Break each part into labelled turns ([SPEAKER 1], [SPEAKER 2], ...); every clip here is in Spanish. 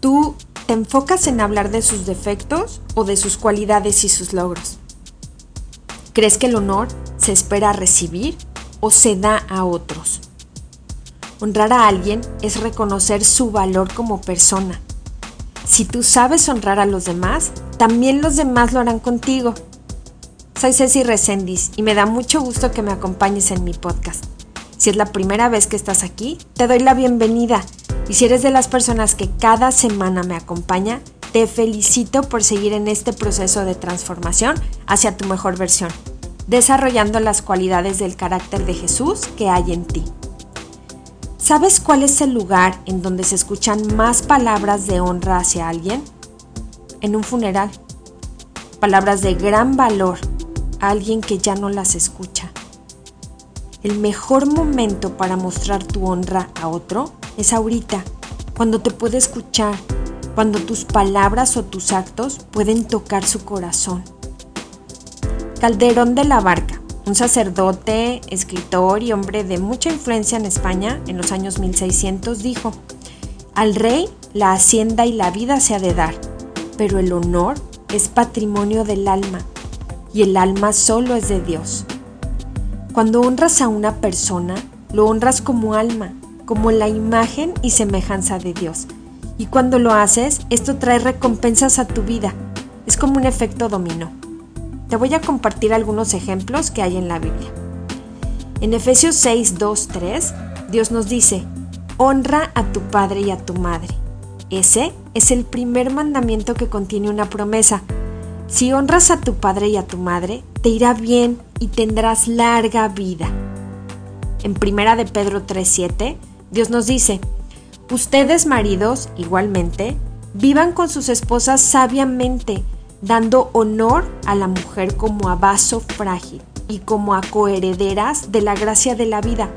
[SPEAKER 1] ¿tú te enfocas en hablar de sus defectos o de sus cualidades y sus logros? ¿Crees que el honor se espera recibir o se da a otros? Honrar a alguien es reconocer su valor como persona. Si tú sabes honrar a los demás, también los demás lo harán contigo. Soy Ceci Resendiz y me da mucho gusto que me acompañes en mi podcast. Si es la primera vez que estás aquí, te doy la bienvenida. Y si eres de las personas que cada semana me acompaña, te felicito por seguir en este proceso de transformación hacia tu mejor versión, desarrollando las cualidades del carácter de Jesús que hay en ti. ¿Sabes cuál es el lugar en donde se escuchan más palabras de honra hacia alguien? En un funeral. Palabras de gran valor a alguien que ya no las escucha. El mejor momento para mostrar tu honra a otro es ahorita, cuando te puede escuchar, cuando tus palabras o tus actos pueden tocar su corazón. Calderón de la Barca, un sacerdote, escritor y hombre de mucha influencia en España en los años 1600, dijo, al rey la hacienda y la vida se ha de dar, pero el honor es patrimonio del alma y el alma solo es de Dios. Cuando honras a una persona, lo honras como alma, como la imagen y semejanza de Dios. Y cuando lo haces, esto trae recompensas a tu vida. Es como un efecto dominó. Te voy a compartir algunos ejemplos que hay en la Biblia. En Efesios 6, 2, 3, Dios nos dice, honra a tu padre y a tu madre. Ese es el primer mandamiento que contiene una promesa. Si honras a tu padre y a tu madre, te irá bien y tendrás larga vida. En Primera de Pedro 3:7, Dios nos dice, ustedes maridos, igualmente, vivan con sus esposas sabiamente, dando honor a la mujer como a vaso frágil y como a coherederas de la gracia de la vida,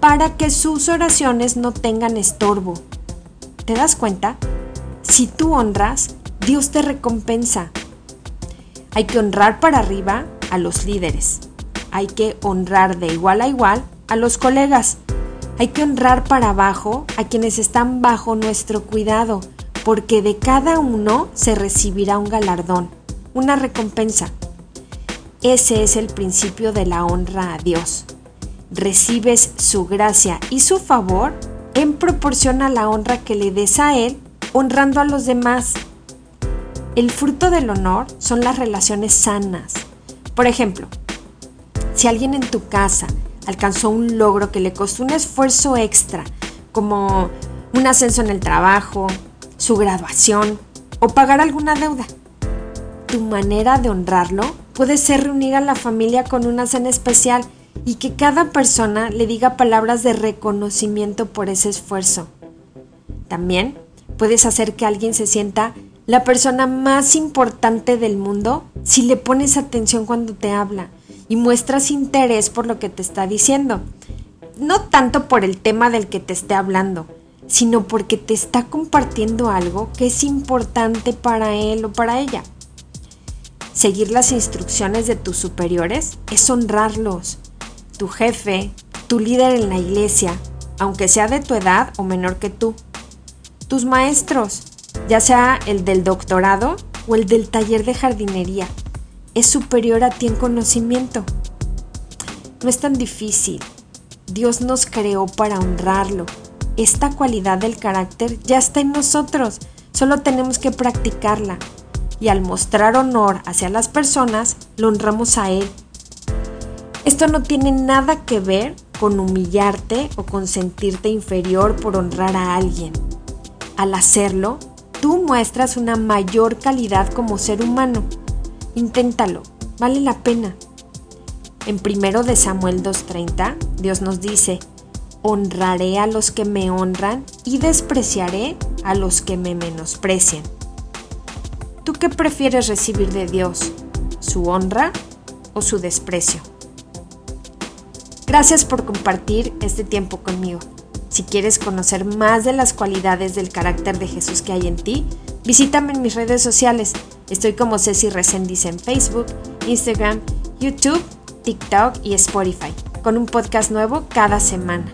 [SPEAKER 1] para que sus oraciones no tengan estorbo. ¿Te das cuenta? Si tú honras, Dios te recompensa. Hay que honrar para arriba a los líderes. Hay que honrar de igual a igual a los colegas. Hay que honrar para abajo a quienes están bajo nuestro cuidado, porque de cada uno se recibirá un galardón, una recompensa. Ese es el principio de la honra a Dios. Recibes su gracia y su favor en proporción a la honra que le des a Él, honrando a los demás. El fruto del honor son las relaciones sanas, por ejemplo, si alguien en tu casa alcanzó un logro que le costó un esfuerzo extra, como un ascenso en el trabajo, su graduación o pagar alguna deuda, tu manera de honrarlo puede ser reunir a la familia con una cena especial y que cada persona le diga palabras de reconocimiento por ese esfuerzo. También puedes hacer que alguien se sienta la persona más importante del mundo si le pones atención cuando te habla y muestras interés por lo que te está diciendo. No tanto por el tema del que te esté hablando, sino porque te está compartiendo algo que es importante para él o para ella. Seguir las instrucciones de tus superiores es honrarlos. Tu jefe, tu líder en la iglesia, aunque sea de tu edad o menor que tú. Tus maestros, ya sea el del doctorado o el del taller de jardinería, es superior a ti en conocimiento. No es tan difícil. Dios nos creó para honrarlo. Esta cualidad del carácter ya está en nosotros, solo tenemos que practicarla. Y al mostrar honor hacia las personas, lo honramos a Él. Esto no tiene nada que ver con humillarte o con sentirte inferior por honrar a alguien. Al hacerlo, tú muestras una mayor calidad como ser humano. Inténtalo, vale la pena. En primero de Samuel 2.30, Dios nos dice, honraré a los que me honran y despreciaré a los que me menosprecian. ¿Tú qué prefieres recibir de Dios? ¿Su honra o su desprecio? Gracias por compartir este tiempo conmigo. Si quieres conocer más de las cualidades del carácter de Jesús que hay en ti, visítame en mis redes sociales. Estoy como Ceci Resendiz en Facebook, Instagram, YouTube, TikTok y Spotify, con un podcast nuevo cada semana.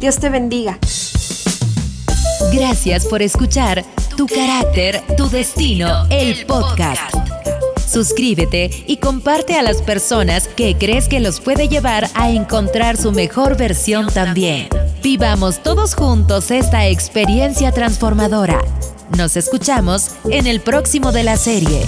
[SPEAKER 1] Dios te bendiga.
[SPEAKER 2] Gracias por escuchar Tu carácter, tu destino, el podcast. Suscríbete y comparte a las personas que crees que los puede llevar a encontrar su mejor versión también. Vivamos todos juntos esta experiencia transformadora. Nos escuchamos en el próximo de la serie.